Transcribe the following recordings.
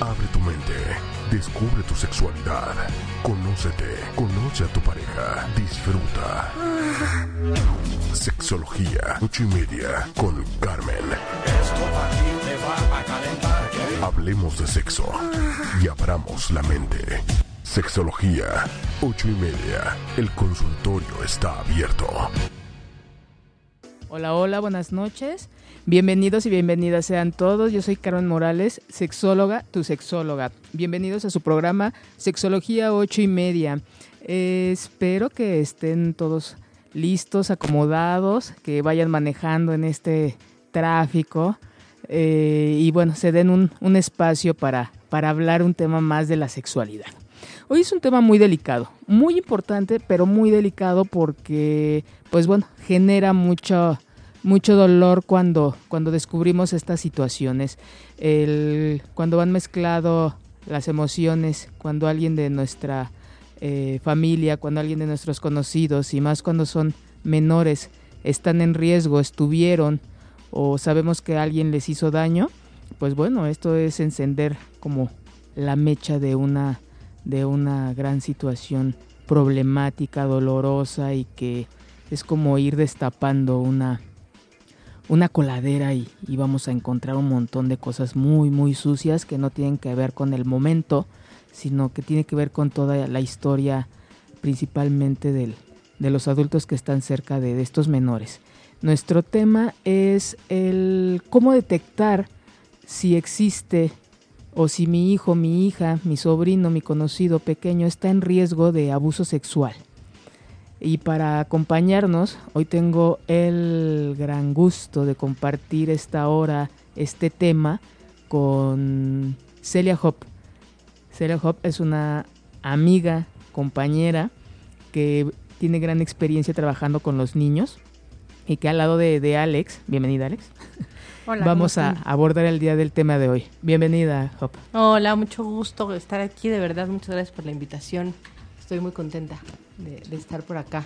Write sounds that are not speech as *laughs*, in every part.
Abre tu mente, descubre tu sexualidad, conócete, conoce a tu pareja, disfruta. Sexología, ocho y media, con Carmen. Hablemos de sexo y abramos la mente. Sexología, ocho y media. El consultorio está abierto. Hola, hola, buenas noches. Bienvenidos y bienvenidas sean todos. Yo soy Carmen Morales, sexóloga, tu sexóloga. Bienvenidos a su programa Sexología 8 y media. Eh, espero que estén todos listos, acomodados, que vayan manejando en este tráfico eh, y bueno, se den un, un espacio para, para hablar un tema más de la sexualidad. Hoy es un tema muy delicado, muy importante, pero muy delicado porque, pues bueno, genera mucho, mucho dolor cuando, cuando descubrimos estas situaciones. Cuando van mezclado las emociones, cuando alguien de nuestra eh, familia, cuando alguien de nuestros conocidos, y más cuando son menores, están en riesgo, estuvieron, o sabemos que alguien les hizo daño, pues bueno, esto es encender como la mecha de una, de una gran situación problemática, dolorosa y que es como ir destapando una, una coladera y, vamos a encontrar un montón de cosas muy, muy sucias que no tienen que ver con el momento, sino que tiene que ver con toda la historia principalmente del, de los adultos que están cerca de, de estos menores. Nuestro tema es el cómo detectar si existe o si mi hijo, mi hija, mi sobrino, mi conocido pequeño está en riesgo de abuso sexual. Y para acompañarnos, hoy tengo el gran gusto de compartir esta hora, este tema, con Celia Hop. Celia Hop es una amiga, compañera, que tiene gran experiencia trabajando con los niños y que al lado de, de Alex, bienvenida Alex, *laughs* Hola, vamos a abordar el día del tema de hoy. Bienvenida, Hop. Hola, mucho gusto estar aquí, de verdad, muchas gracias por la invitación. Estoy muy contenta de, de estar por acá.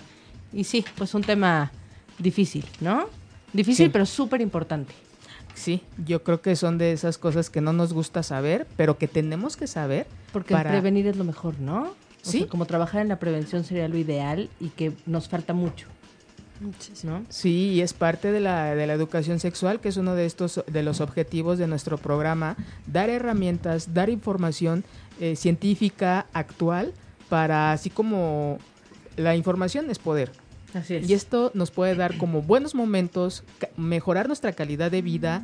Y sí, pues un tema difícil, ¿no? Difícil, sí. pero súper importante. Sí, yo creo que son de esas cosas que no nos gusta saber, pero que tenemos que saber. Porque para... prevenir es lo mejor, ¿no? O sí. Sea, como trabajar en la prevención sería lo ideal y que nos falta mucho. ¿No? Sí, y es parte de la, de la educación sexual, que es uno de estos de los objetivos de nuestro programa, dar herramientas, dar información eh, científica actual para así como la información es poder. Así es. Y esto nos puede dar como buenos momentos, mejorar nuestra calidad de vida,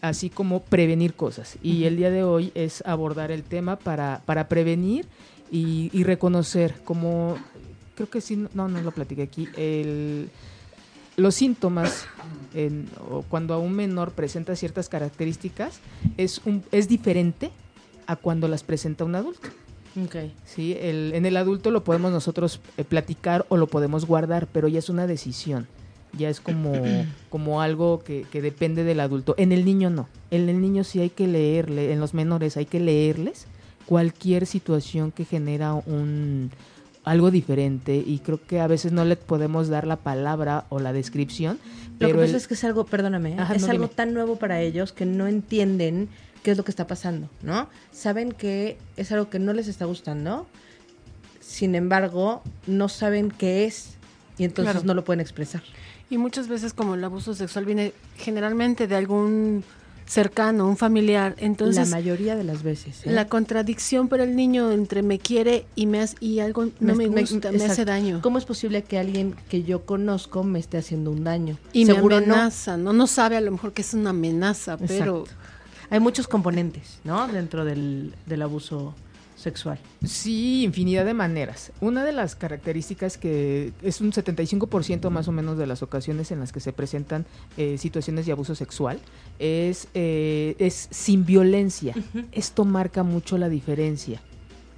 así como prevenir cosas. Y uh -huh. el día de hoy es abordar el tema para, para prevenir y, y reconocer como creo que sí, no, no lo platiqué aquí, el, los síntomas en, o cuando a un menor presenta ciertas características es, un, es diferente a cuando las presenta un adulto. Okay. Sí, el, en el adulto lo podemos nosotros eh, platicar o lo podemos guardar, pero ya es una decisión. Ya es como, *clears throat* como algo que, que, depende del adulto. En el niño no. En el niño sí hay que leerle, en los menores hay que leerles cualquier situación que genera un, algo diferente y creo que a veces no le podemos dar la palabra o la descripción. Lo que pasa el... es que es algo, perdóname, Ajá, es no, algo dime. tan nuevo para ellos que no entienden qué es lo que está pasando, ¿no? Saben que es algo que no les está gustando, sin embargo, no saben qué es y entonces claro. no lo pueden expresar. Y muchas veces como el abuso sexual viene generalmente de algún cercano, un familiar. Entonces, la mayoría de las veces. ¿eh? La contradicción para el niño entre me quiere y me hace, y algo no me, me gusta, me, me, hace daño. ¿Cómo es posible que alguien que yo conozco me esté haciendo un daño? Y Seguro me amenaza, no? no, no sabe a lo mejor que es una amenaza, pero Exacto. hay muchos componentes, ¿no? Dentro del, del abuso sexual. Sí, infinidad de maneras. Una de las características que es un 75% más o menos de las ocasiones en las que se presentan eh, situaciones de abuso sexual es, eh, es sin violencia. Uh -huh. Esto marca mucho la diferencia.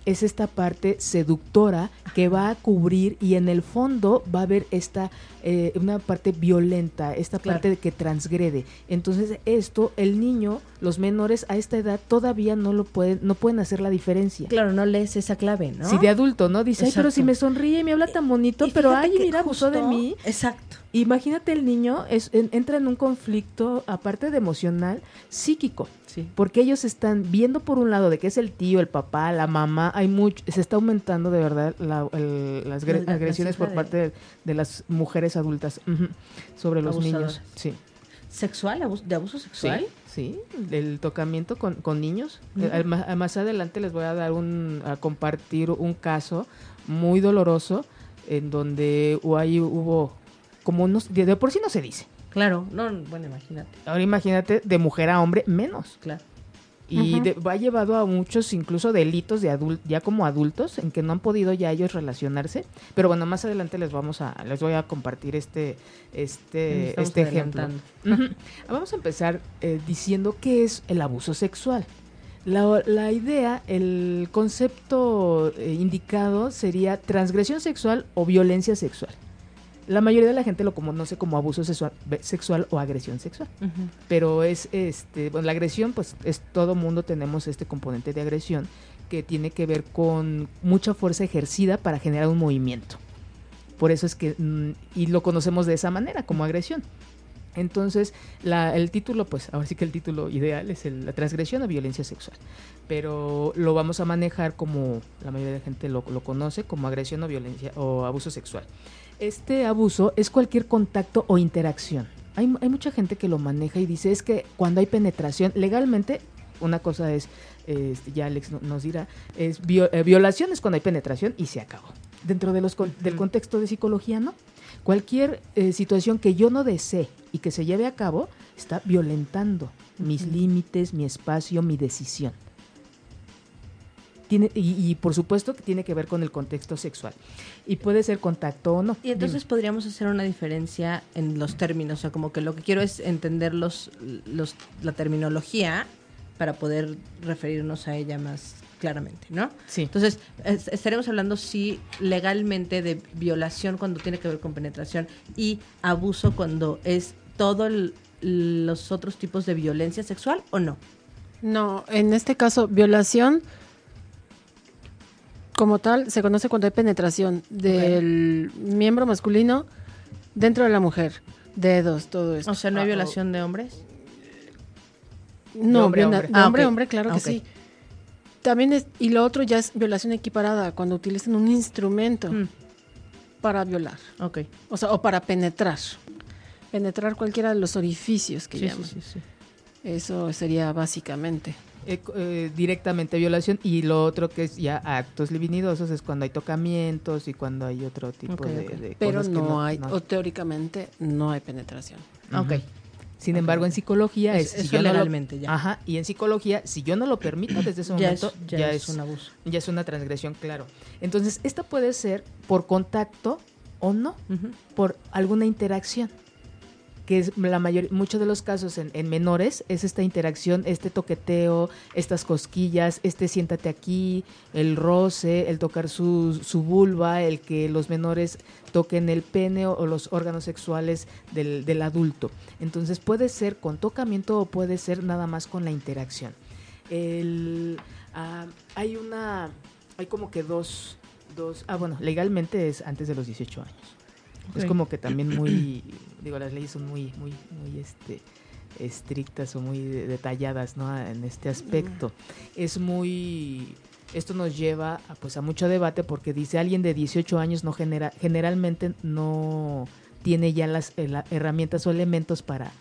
Es esta parte seductora que va a cubrir y en el fondo va a haber esta eh, una parte violenta, esta parte de que transgrede. Entonces esto el niño, los menores a esta edad todavía no lo pueden, no pueden hacer la diferencia. Claro, no lees esa clave, ¿no? Si de adulto, ¿no? Dice, ay, pero si me sonríe y me habla tan bonito, pero ay, mira, abusó de mí. Exacto. Imagínate el niño es, entra en un conflicto, aparte de emocional, psíquico. Sí. Porque ellos están viendo por un lado de que es el tío, el papá, la mamá, hay mucho, se está aumentando de verdad las agresiones por parte de, las mujeres adultas sobre los niños. Sí. ¿Sexual? ¿De abuso sexual? Sí, del tocamiento con, con niños. Eh, más, adelante les voy a dar un, a compartir un caso muy doloroso en donde ahí hubo como unos, de por sí no se dice. Claro, no, bueno, imagínate. Ahora imagínate de mujer a hombre menos. Claro. Y va llevado a muchos incluso delitos de adult, ya como adultos en que no han podido ya ellos relacionarse. Pero bueno, más adelante les vamos a les voy a compartir este este este ejemplo. *laughs* Vamos a empezar eh, diciendo qué es el abuso sexual. La, la idea, el concepto eh, indicado sería transgresión sexual o violencia sexual la mayoría de la gente lo conoce como abuso sexual, o agresión sexual. Pero es este, bueno, la agresión, pues es todo mundo tenemos este componente de agresión que tiene que ver con mucha fuerza ejercida para generar un movimiento. Por eso es que, mm, y lo conocemos de esa manera, como agresión. Entonces, el título, pues ahora sí que el título ideal es la transgresión o violencia sexual. Pero lo vamos a manejar como la mayoría de la gente lo, lo conoce, como agresión o violencia o abuso sexual. Este abuso es cualquier contacto o interacción. Hay, mucha gente que lo maneja y dice es que cuando hay penetración, legalmente, una cosa es, este, ya Alex nos dirá, es eh, violación es cuando hay penetración y se acabó. Dentro de los, del contexto de psicología, no. Cualquier eh, situación que yo no desee y que se lleve a cabo está violentando mis límites, mi espacio, mi decisión y, por supuesto que tiene que ver con el contexto sexual. Y puede ser contacto o no. Y entonces podríamos hacer una diferencia en los términos. O sea, como que lo que quiero es entender los, los, la terminología para poder referirnos a ella más claramente, ¿no? Sí. Entonces, estaremos hablando, sí, legalmente de violación cuando tiene que ver con penetración y abuso cuando es todos los otros tipos de violencia sexual o no. No, en este caso, violación como tal, se conoce cuando hay penetración del miembro masculino dentro de la mujer. Dedos, todo esto. O sea, ¿no hay ah, violación de hombres? No, hombre, hombre. Ah, hombre, hombre, claro que sí. También es, y lo otro ya es violación equiparada, cuando utilizan un instrumento mm. para violar. Ok. O sea, o para penetrar. Penetrar cualquiera de los orificios que llaman. Sí, sí, sí. Eso sería básicamente. Eh, eh, directamente violación y lo otro que es ya actos libidinosos es cuando hay tocamientos y cuando hay otro tipo de, pero no, hay o teóricamente no hay penetración ok sin embargo en psicología es, es legalmente ya. Ajá y en psicología si yo no lo permito desde ese momento ya, es, un abuso. ya es una transgresión claro. Entonces esta puede ser por contacto o no por alguna interacción que es la mayor, muchos de los casos en, menores, es esta interacción, este toqueteo, estas cosquillas, este siéntate aquí, el roce, el tocar su, su vulva, el que los menores toquen el pene o, los órganos sexuales del, del, adulto. Entonces puede ser con tocamiento o puede ser nada más con la interacción. El, ah, hay una, hay como que dos, dos, ah bueno, legalmente es antes de los 18 años. Es como que también muy, *clears throat* digo, las leyes son muy, muy, muy este, estrictas o muy detalladas, ¿no? En este aspecto. Es muy, esto nos lleva a, pues a mucho debate porque dice alguien de 18 años no genera, generalmente no tiene ya las eh, herramientas o elementos para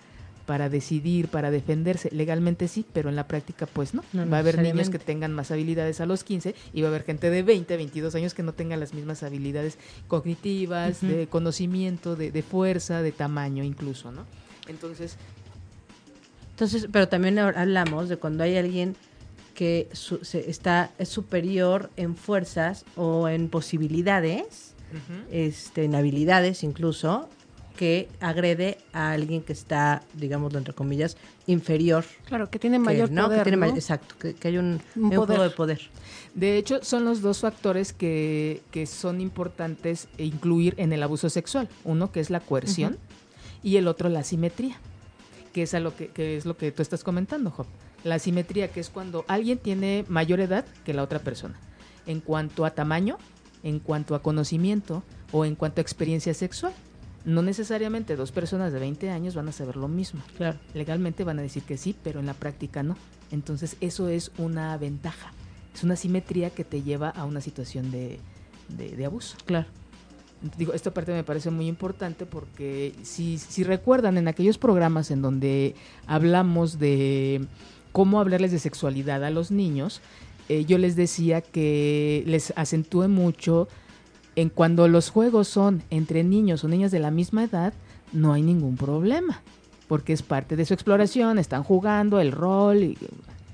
para decidir, para defenderse. Legalmente sí, pero en la práctica pues no. va a haber niños que tengan más habilidades a los 15 y va a haber gente de 20, 22 años que no tenga las mismas habilidades cognitivas, de conocimiento, de, fuerza, de tamaño incluso, ¿no? Entonces... Entonces, pero también hablamos de cuando hay alguien que se está es superior en fuerzas o en posibilidades, este, en habilidades incluso, que agrede a alguien que está, digamos, entre comillas, inferior. Claro, que tiene mayor poder. exacto, que, hay un, poder. de poder. De hecho, son los dos factores que, que, son importantes incluir en el abuso sexual. Uno que es la coerción y el otro la simetría, que es, a lo que, que, es lo que tú estás comentando, Job. La simetría, que es cuando alguien tiene mayor edad que la otra persona. En cuanto a tamaño, en cuanto a conocimiento o en cuanto a experiencia sexual no necesariamente dos personas de 20 años van a saber lo mismo. Claro. Legalmente van a decir que sí, pero en la práctica no. Entonces eso es una ventaja. Es una simetría que te lleva a una situación de, de, abuso. Claro. Digo, esta parte me parece muy importante porque si, si recuerdan en aquellos programas en donde hablamos de cómo hablarles de sexualidad a los niños, eh, yo les decía que les acentúe mucho en cuando los juegos son entre niños o niñas de la misma edad, no hay ningún problema, porque es parte de su exploración, están jugando el rol, y,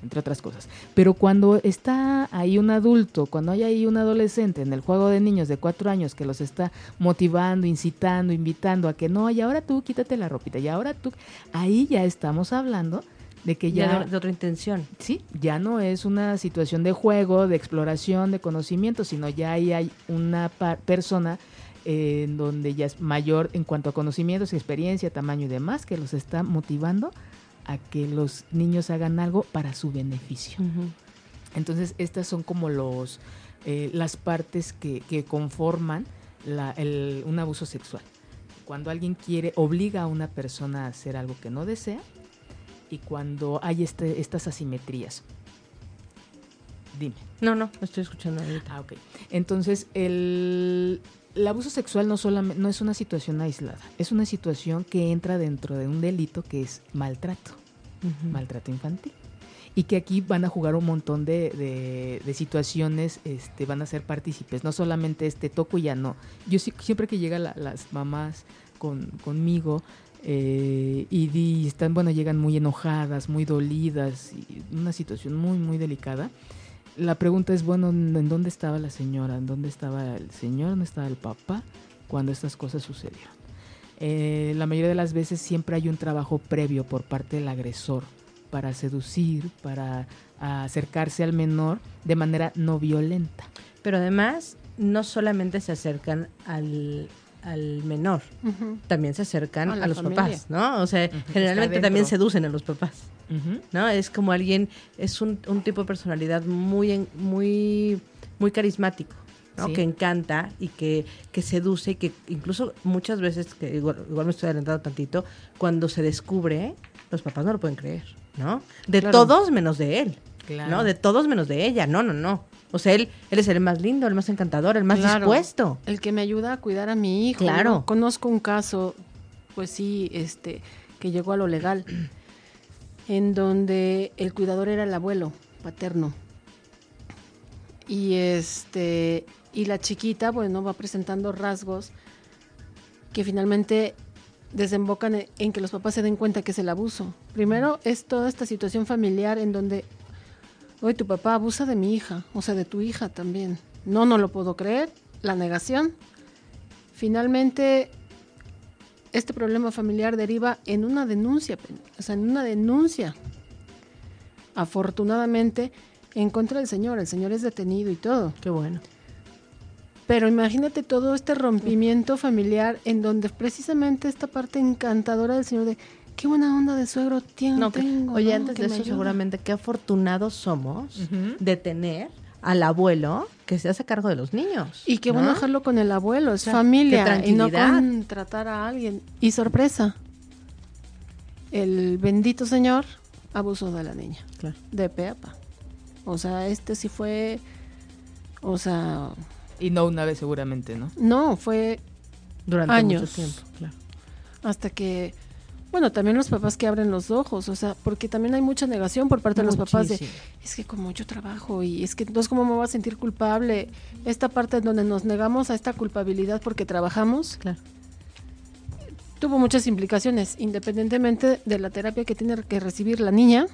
entre otras cosas. Pero cuando está ahí un adulto, cuando hay ahí un adolescente en el juego de niños de cuatro años que los está motivando, incitando, invitando a que no, y ahora tú quítate la ropita, y ahora tú, ahí ya estamos hablando de que ya, de, otra intención. Sí, ya no es una situación de juego, de exploración, de conocimiento, sino ya ahí hay una persona eh, en donde ya es mayor en cuanto a conocimientos, experiencia, tamaño y demás, que los está motivando a que los niños hagan algo para su beneficio. Entonces, estas son como los eh, las partes que, que conforman la, el, un abuso sexual. Cuando alguien quiere, obliga a una persona a hacer algo que no desea, y cuando hay este, estas asimetrías. Dime. No, no, estoy escuchando ahorita. Ah, ok. Entonces, el, abuso sexual no, solamente, no es una situación aislada, es una situación que entra dentro de un delito que es maltrato, maltrato infantil. Y que aquí van a jugar un montón de, de, situaciones, este, van a ser partícipes, no solamente este toco y ya no. Yo siempre que llegan las mamás con, conmigo, eh, y, están, bueno, llegan muy enojadas, muy dolidas, una situación muy, muy delicada. La pregunta es, bueno, ¿en dónde estaba la señora? ¿En dónde estaba el señor? ¿Dónde estaba el papá cuando estas cosas sucedieron? Eh, la mayoría de las veces siempre hay un trabajo previo por parte del agresor para seducir, para acercarse al menor de manera no violenta. Pero además, no solamente se acercan al, al menor, también se acercan a, los papás, ¿no? O sea, generalmente también seducen a los papás, ¿no? Es como alguien, es un, tipo de personalidad muy, muy, muy carismático. ¿no? que encanta y que, que, seduce y que incluso muchas veces, que igual, me estoy adelantando tantito, cuando se descubre, los papás no lo pueden creer, ¿no? De todos menos de él, ¿no? De todos menos de ella, no, no, no. O sea, él, él es el más lindo, el más encantador, el más dispuesto. El que me ayuda a cuidar a mi hijo. Claro. Conozco un caso, pues sí, este, que llegó a lo legal, *clears throat* en donde el cuidador era el abuelo paterno. Y este, y la chiquita, bueno, va presentando rasgos que finalmente desembocan en que los papás se den cuenta que es el abuso. Primero es toda esta situación familiar en donde Oye, tu papá abusa de mi hija, o sea, de tu hija también. No, no lo puedo creer. La negación. Finalmente, este problema familiar deriva en una denuncia, o sea, en una denuncia. Afortunadamente, en contra del señor. El señor es detenido y todo. Qué bueno. Pero imagínate todo este rompimiento familiar en donde precisamente esta parte encantadora del señor de qué buena onda de suegro tiene, tengo. Oye, antes de eso, seguramente qué afortunados somos de tener al abuelo que se hace cargo de los niños. Y qué bueno dejarlo con el abuelo, es familia, y no contratar a alguien. Y sorpresa, el bendito señor abusó de la niña, claro. de Peapa. O sea, este sí fue, o sea... Y no una vez seguramente, ¿no? No, fue durante años, mucho tiempo, claro. Hasta que bueno, también los papás que abren los ojos, o sea, porque también hay mucha negación por parte de los papás de, es que como yo trabajo y es que entonces cómo me voy a sentir culpable. Esta parte en donde nos negamos a esta culpabilidad porque trabajamos, claro. tuvo muchas implicaciones, independientemente de la terapia que tiene que recibir la niña,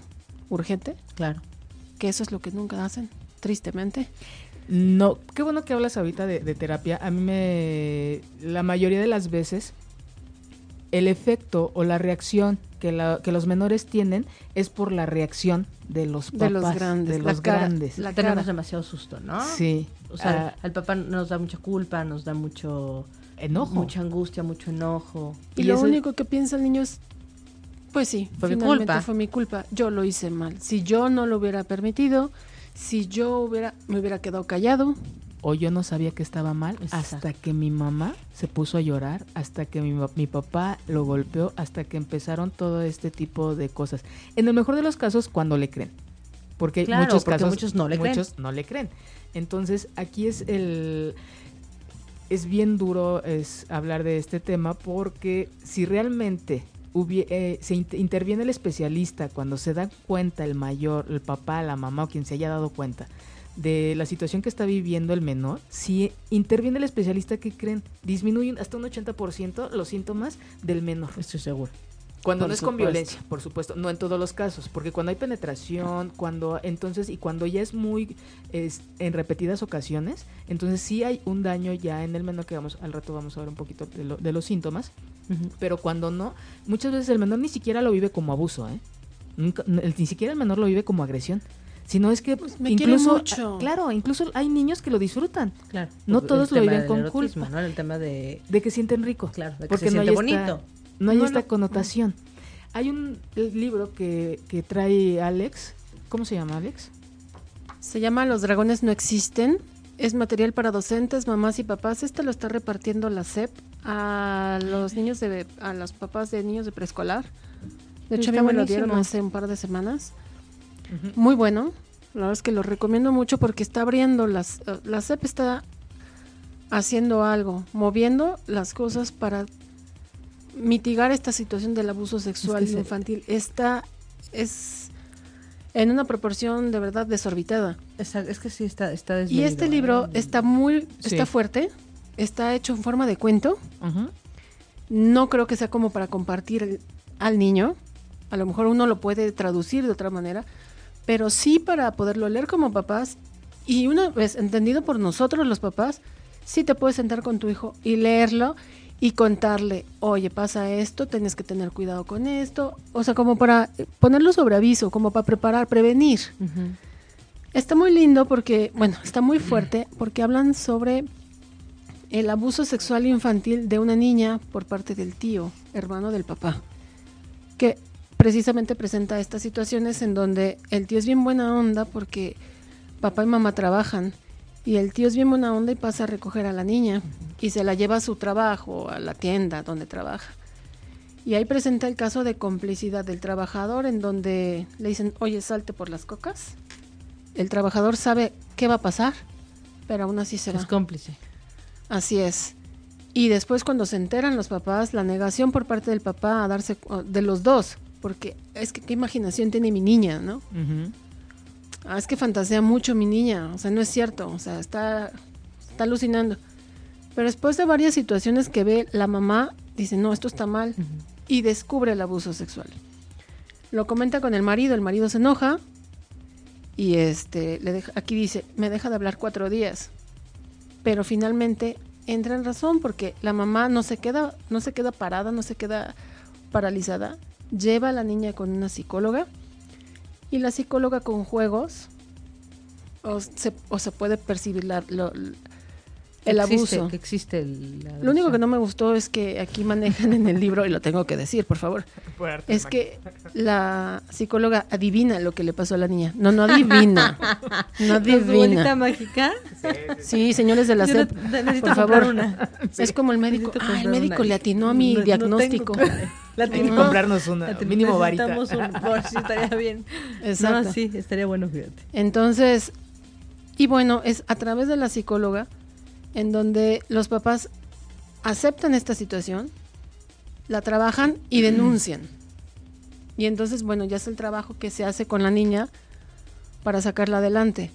urgente. Claro. Que eso es lo que nunca hacen, tristemente. No, qué bueno que hablas ahorita de, de terapia. A mí me, la mayoría de las veces el efecto o la reacción que, que, los menores tienen es por la reacción de los papás, de los grandes. De los grandes. La Tenemos demasiado susto, ¿no? Sí. O sea, al papá nos da mucha culpa, nos da mucho enojo. Mucha angustia, mucho enojo. Y, lo único que piensa el niño es, pues sí, fue mi culpa. Fue mi culpa. Yo lo hice mal. Si yo no lo hubiera permitido, si yo hubiera, me hubiera quedado callado, o yo no sabía que estaba mal hasta que mi mamá se puso a llorar, hasta que mi, mi, papá lo golpeó, hasta que empezaron todo este tipo de cosas. En el mejor de los casos, cuando le creen. Porque muchos casos muchos no le muchos no le creen. Entonces, aquí es el es bien duro es hablar de este tema porque si realmente eh, se interviene el especialista cuando se da cuenta el mayor, el papá, la mamá o quien se haya dado cuenta de la situación que está viviendo el menor, si interviene el especialista, que creen? Disminuyen hasta un 80% los síntomas del menor. Estoy seguro. Cuando no es con violencia, por supuesto, no en todos los casos, porque cuando hay penetración, cuando entonces y cuando ya es muy en repetidas ocasiones, entonces sí hay un daño ya en el menor que vamos al rato vamos a ver un poquito de, los síntomas, pero cuando no, muchas veces el menor ni siquiera lo vive como abuso, ¿eh? ni siquiera el menor lo vive como agresión sino es que pues me incluso mucho. claro incluso hay niños que lo disfrutan. Claro. No todos lo viven con culpa. ¿no? el tema de de que sienten rico. Claro porque no hay bonito. no hay esta connotación. Hay un libro que, que trae Alex. Cómo se llama Alex se llama Los dragones no existen. Es material para docentes, mamás y papás. Este lo está repartiendo la SEP a los niños de a los papás de niños de preescolar. De hecho, a mí me lo dieron hace un par de semanas. Muy bueno. La verdad es que lo recomiendo mucho porque está abriendo las. Eh, la CEP está haciendo algo, moviendo las cosas para mitigar esta situación del abuso sexual infantil. Está. Es en una proporción de verdad desorbitada. Es, que sí está, está Y este libro está muy, está fuerte, está hecho en forma de cuento. No creo que sea como para compartir al niño. A lo mejor uno lo puede traducir de otra manera, pero sí para poderlo leer como papás y una vez entendido por nosotros los papás, sí te puedes sentar con tu hijo y leerlo y contarle, oye, pasa esto, tienes que tener cuidado con esto, o sea, como para ponerlo sobre aviso, como para preparar, prevenir. Está muy lindo porque, bueno, está muy fuerte porque hablan sobre el abuso sexual infantil de una niña por parte del tío, hermano del papá, que precisamente presenta estas situaciones en donde el tío es bien buena onda porque papá y mamá trabajan y el tío es bien buena onda y pasa a recoger a la niña y se la lleva a su trabajo, a la tienda donde trabaja. Y ahí presenta el caso de complicidad del trabajador en donde le dicen, oye, salte por las cocas. El trabajador sabe qué va a pasar, pero aún así se va. Es cómplice. Así es. Y después cuando se enteran los papás, la negación por parte del papá a darse de los dos, porque es que qué imaginación tiene mi niña, ¿no? ah, es que fantasea mucho mi niña, o sea, no es cierto, o sea, está, está alucinando. Pero después de varias situaciones que ve la mamá, dice, no, esto está mal, y descubre el abuso sexual. Lo comenta con el marido, el marido se enoja, y este, le deja, aquí dice, me deja de hablar cuatro días. Pero finalmente entra en razón porque la mamá no se queda, no se queda parada, no se queda paralizada, lleva a la niña con una psicóloga y la psicóloga con juegos o se, puede percibir la, el abuso. Que existe Lo único que no me gustó es que aquí manejan en el libro, y lo tengo que decir, por favor, es que la psicóloga adivina lo que le pasó a la niña. No, no adivina. No adivina. mágica? Sí, señores de la SEP, por favor. Una. Es como el médico. Ah, el médico le atinó a mi diagnóstico. Hay que *laughs* comprarnos una, mínimo varita. Un, por si estaría bien. Exacto. No, sí, estaría bueno, fíjate. Entonces, y bueno, es a través de la psicóloga en donde los papás aceptan esta situación, la trabajan y denuncian. Y entonces, bueno, ya es el trabajo que se hace con la niña para sacarla adelante.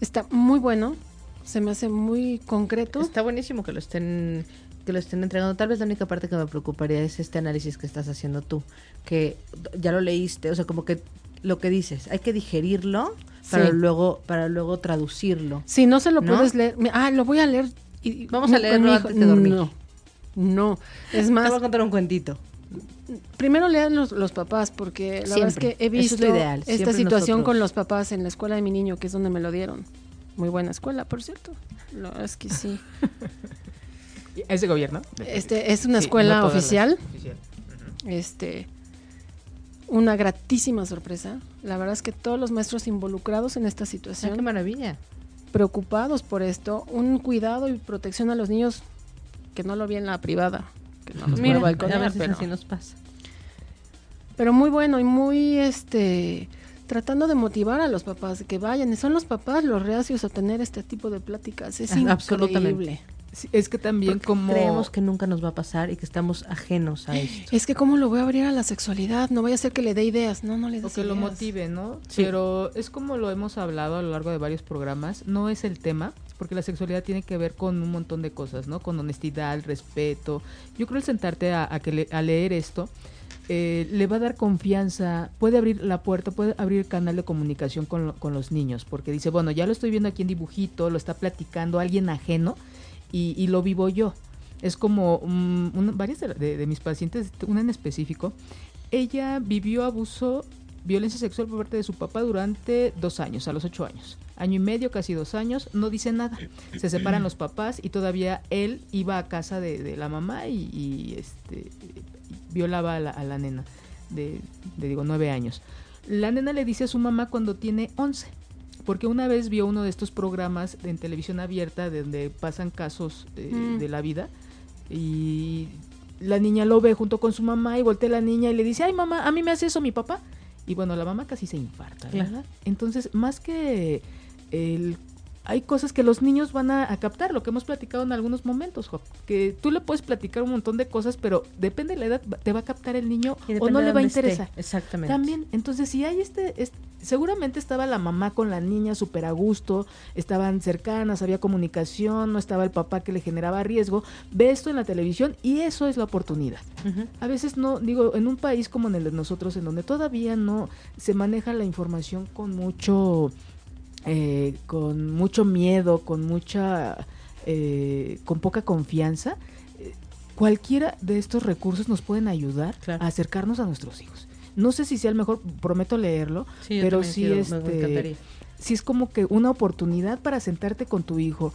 Está muy bueno, se me hace muy concreto. Está buenísimo que lo estén que lo estén entregando. Tal vez la única parte que me preocuparía es este análisis que estás haciendo tú, que ya lo leíste, o sea, como que lo que dices, hay que digerirlo para luego para luego traducirlo. Si no se lo puedes leer, ah, lo voy a leer y vamos a leerlo antes de dormir. No. No, es más. Te voy a contar un cuentito. primero lean los, los papás, porque la verdad es que he visto esta situación con los papás en la escuela de mi niño, que es donde me lo dieron. Muy buena escuela, por cierto. La verdad es que sí. ¿Es de gobierno? Este, es una escuela oficial. Este, una gratísima sorpresa. La verdad es que todos los maestros involucrados en esta situación. ¡Qué maravilla! Preocupados por esto, un cuidado y protección a los niños que no lo vi en la privada. Que no Mira, a veces así nos pasa. Pero muy bueno y muy este tratando de motivar a los papás de que vayan. Y son los papás los reacios a tener este tipo de pláticas. Es increíble. Absolutamente. Es que también como... Creemos que nunca nos va a pasar y que estamos ajenos a esto. Es que cómo lo voy a abrir a la sexualidad, no vaya a ser que le dé ideas, no, no le dé O que lo motive, ¿no? Pero es como lo hemos hablado a lo largo de varios programas, no es el tema, porque la sexualidad tiene que ver con un montón de cosas, ¿no? Con honestidad, respeto. Yo creo el sentarte a, que a leer esto eh, le va a dar confianza, puede abrir la puerta, puede abrir el canal de comunicación con, los niños, porque dice, bueno, ya lo estoy viendo aquí en dibujito, lo está platicando alguien ajeno y, lo vivo yo. Es como varias de, mis pacientes, una en específico, ella vivió abuso, violencia sexual por parte de su papá durante dos años, a los ocho años. Año y medio, casi dos años, no dice nada. Se separan los papás y todavía él iba a casa de, la mamá y, y este violaba a la, nena de, digo, nueve años. La nena le dice a su mamá cuando tiene once, porque una vez vio uno de estos programas en televisión abierta donde pasan casos mm. de la vida y la niña lo ve junto con su mamá y voltea a la niña y le dice, ay mamá, a mí me hace eso mi papá. Y bueno, la mamá casi se infarta, ¿verdad? Entonces, más que el hay cosas que los niños van a, captar, lo que hemos platicado en algunos momentos, que tú le puedes platicar un montón de cosas, pero depende de la edad, te va a captar el niño o no le va a interesar. Exactamente. También, entonces si hay este, seguramente estaba la mamá con la niña súper a gusto, estaban cercanas, había comunicación, no estaba el papá que le generaba riesgo, ve esto en la televisión y eso es la oportunidad. A veces no, digo, en un país como en el de nosotros, en donde todavía no se maneja la información con mucho eh, con mucho miedo, con mucha, eh, con poca confianza, eh, cualquiera de estos recursos nos pueden ayudar a acercarnos a nuestros hijos. No sé si sea el mejor, prometo leerlo, pero sí, este, sí es como que una oportunidad para sentarte con tu hijo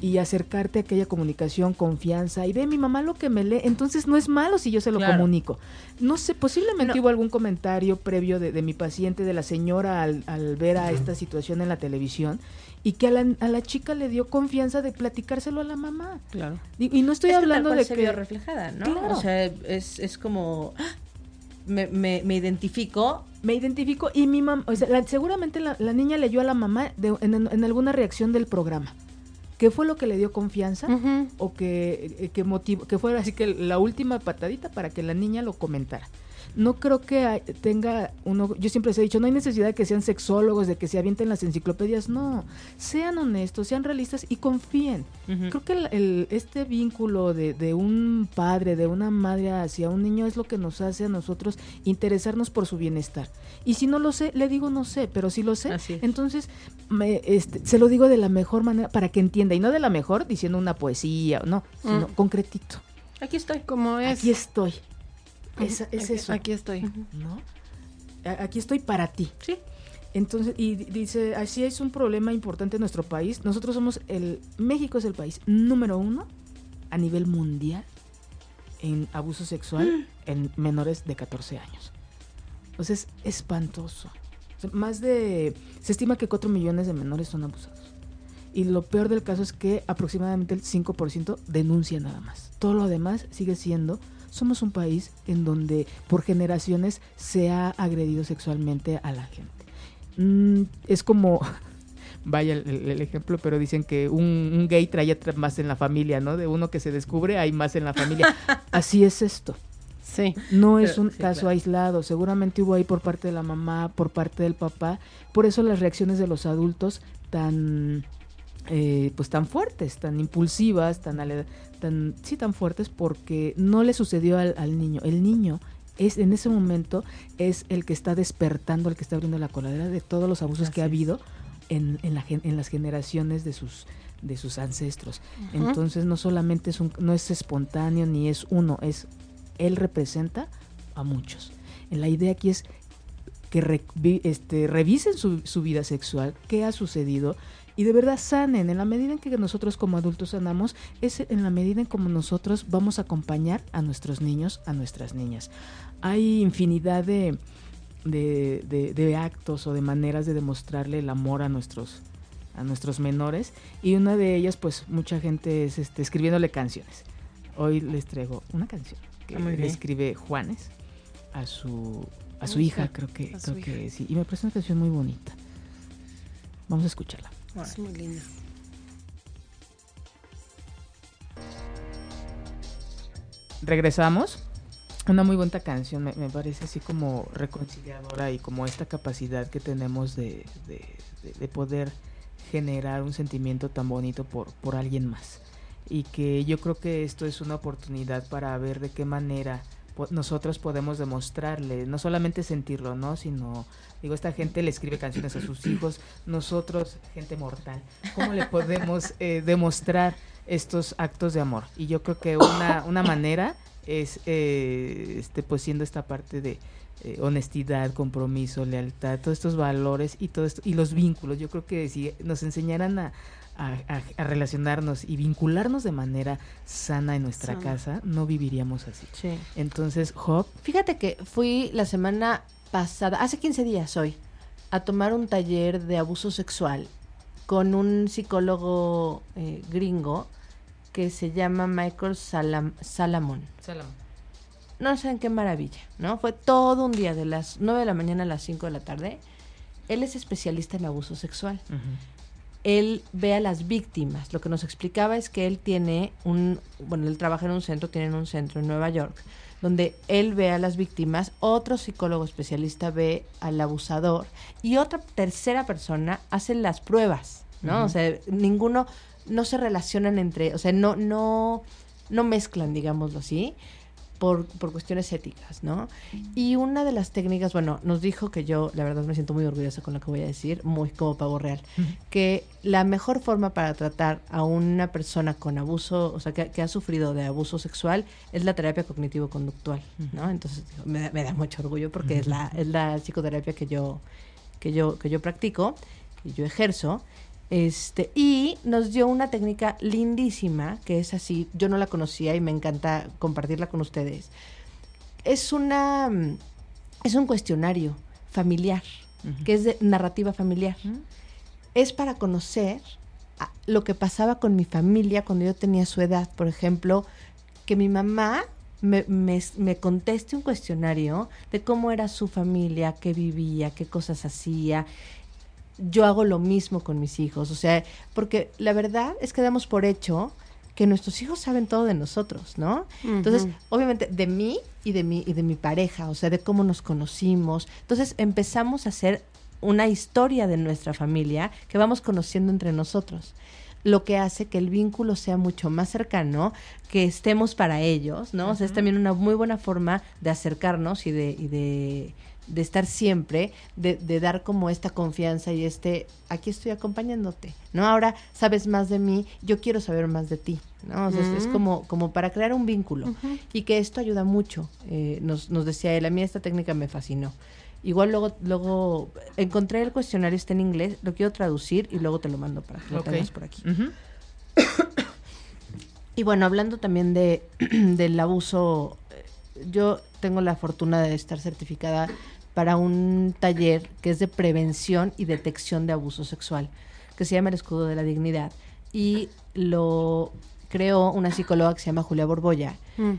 y acercarte a aquella comunicación, confianza, y ve mi mamá lo que me lee, entonces no es malo si yo se lo comunico. No sé, posiblemente hubo algún comentario previo de, mi paciente, de la señora, al, ver a esta situación en la televisión, y que a la, a la, chica le dio confianza de platicárselo a la mamá. Claro. Y, no estoy hablando de se que... vio reflejada, ¿no? O sea, es, es como... ¡ah! Me, me, me, identifico. Me identifico y mi mamá, o sea, seguramente la, la, niña leyó a la mamá en, en, alguna reacción del programa. ¿Qué fue lo que le dio confianza? O que, eh, que, motivó, que fuera así que la última patadita para que la niña lo comentara no creo que tenga uno, yo siempre les he dicho, no hay necesidad de que sean sexólogos, de que se avienten las enciclopedias, no, sean honestos, sean realistas y confíen. Creo que el, este vínculo de, de, un padre, de una madre hacia un niño es lo que nos hace a nosotros interesarnos por su bienestar. Y si no lo sé, le digo no sé, pero si lo sé, entonces me, este, se lo digo de la mejor manera para que entienda, y no de la mejor diciendo una poesía, no, sino mm. concretito. Aquí estoy. Como es. Aquí estoy. Es, aquí, eso. Aquí estoy. ¿No? Aquí estoy para ti. Sí. Entonces, y dice, así es un problema importante en nuestro país. Nosotros somos el, México es el país número uno a nivel mundial en abuso sexual mm. en menores de 14 años. Entonces, es espantoso. más de, se estima que 4 millones de menores son abusados. Y lo peor del caso es que aproximadamente el 5% denuncia nada más. Todo lo demás sigue siendo somos un país en donde por generaciones se ha agredido sexualmente a la gente. Mm, es como, *laughs* vaya el, ejemplo, pero dicen que un, gay trae más en la familia, ¿no? De uno que se descubre, hay más en la familia. *laughs* Así es esto. Sí. No es un caso aislado, seguramente hubo ahí por parte de la mamá, por parte del papá, por eso las reacciones de los adultos tan eh, pues tan fuertes, tan impulsivas, tan, tan, sí, tan fuertes porque no le sucedió al, niño. El niño es en ese momento es el que está despertando, el que está abriendo la coladera de todos los abusos que ha habido en, en, la, en, las generaciones de sus de sus ancestros. Entonces no solamente es un, no es espontáneo ni es uno, es él representa a muchos. La idea aquí es que este, revisen su, su, vida sexual, qué ha sucedido y de verdad sanen. En la medida en que nosotros como adultos sanamos, es en la medida en como nosotros vamos a acompañar a nuestros niños, a nuestras niñas. Hay infinidad de, de, de, actos o de maneras de demostrarle el amor a nuestros a nuestros menores y una de ellas pues mucha gente es este, escribiéndole canciones. Hoy les traigo una canción que ah, le escribe Juanes a su a su hija, creo que creo que sí y me parece una canción muy bonita. Vamos a escucharla es muy regresamos. Una muy buena canción, me, parece así como reconciliadora y como esta capacidad que tenemos de, de, poder generar un sentimiento tan bonito por, por alguien más. Y que yo creo que esto es una oportunidad para ver de qué manera nosotros podemos demostrarle, no solamente sentirlo, ¿no? Sino, digo, esta gente le escribe canciones a sus hijos, nosotros, gente mortal, ¿cómo le podemos *laughs* eh, demostrar estos actos de amor? Y yo creo que una, una manera es eh, este pues siendo esta parte de eh, honestidad, compromiso, lealtad, todos estos valores y todo esto y los vínculos. Yo creo que si nos enseñaran a, a, relacionarnos y vincularnos de manera sana en nuestra casa, no viviríamos así. Entonces, Job. Fíjate que fui la semana pasada, hace 15 días hoy, a tomar un taller de abuso sexual con un psicólogo eh, gringo que se llama Michael Salam Salamon. No sé en qué maravilla, ¿no? Fue todo un día, de las 9 de la mañana a las 5 de la tarde. Él es especialista en abuso sexual. Él ve a las víctimas. Lo que nos explicaba es que él tiene un, bueno, él trabaja en un centro, tiene un centro en Nueva York, donde él ve a las víctimas, otro psicólogo especialista ve al abusador y otra tercera persona hace las pruebas, ¿no? O sea, ninguno, no se relacionan entre, o sea, no, no, no mezclan, digámoslo así, por, por cuestiones éticas, ¿no? Y una de las técnicas, bueno, nos dijo que yo, la verdad me siento muy orgullosa con lo que voy a decir, muy como pavo real, que la mejor forma para tratar a una persona con abuso, o sea, que, ha sufrido de abuso sexual, es la terapia cognitivo-conductual, ¿no? Entonces, me, me, da mucho orgullo porque es, la, es la psicoterapia que yo, que yo, que yo practico, que yo ejerzo, este, y nos dio una técnica lindísima, que es así, yo no la conocía y me encanta compartirla con ustedes. Es una es un cuestionario familiar, que es de narrativa familiar. Es para conocer lo que pasaba con mi familia cuando yo tenía su edad. Por ejemplo, que mi mamá me, me, me, conteste un cuestionario de cómo era su familia, qué vivía, qué cosas hacía yo hago lo mismo con mis hijos. O sea, porque la verdad es que damos por hecho que nuestros hijos saben todo de nosotros, ¿no? Entonces, obviamente, de mí y de mi, y de mi pareja, o sea, de cómo nos conocimos. Entonces, empezamos a hacer una historia de nuestra familia que vamos conociendo entre nosotros lo que hace que el vínculo sea mucho más cercano, que estemos para ellos, ¿no? O sea, es también una muy buena forma de acercarnos y de, y de de estar siempre, de, de, dar como esta confianza y este, aquí estoy acompañándote, ¿no? Ahora sabes más de mí, yo quiero saber más de ti, ¿no? O sea, es, como, como para crear un vínculo y que esto ayuda mucho. Eh, nos, nos decía él, a mí esta técnica me fascinó. Igual luego, luego encontré el cuestionario, está en inglés, lo quiero traducir y luego te lo mando para que lo tengas por aquí. y bueno, hablando también de, *clears throat* del abuso, eh, yo tengo la fortuna de estar certificada para un taller que es de prevención y detección de abuso sexual, que se llama el escudo de la dignidad. Y lo creó una psicóloga que se llama Julia Borbolla, mm.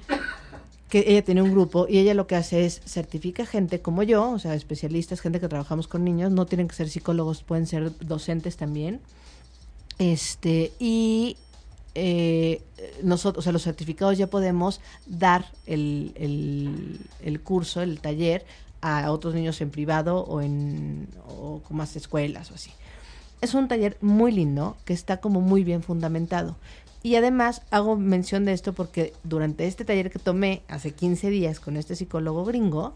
que ella tiene un grupo y ella lo que hace es certifica gente como yo, o sea, especialistas, gente que trabajamos con niños, no tienen que ser psicólogos, pueden ser docentes también. Este, y eh, nosotros, o sea, los certificados ya podemos dar el, el, el curso, el taller a otros niños en privado o en o con más escuelas o así. Es un taller muy lindo que está como muy bien fundamentado. Y además hago mención de esto porque durante este taller que tomé hace 15 días con este psicólogo gringo,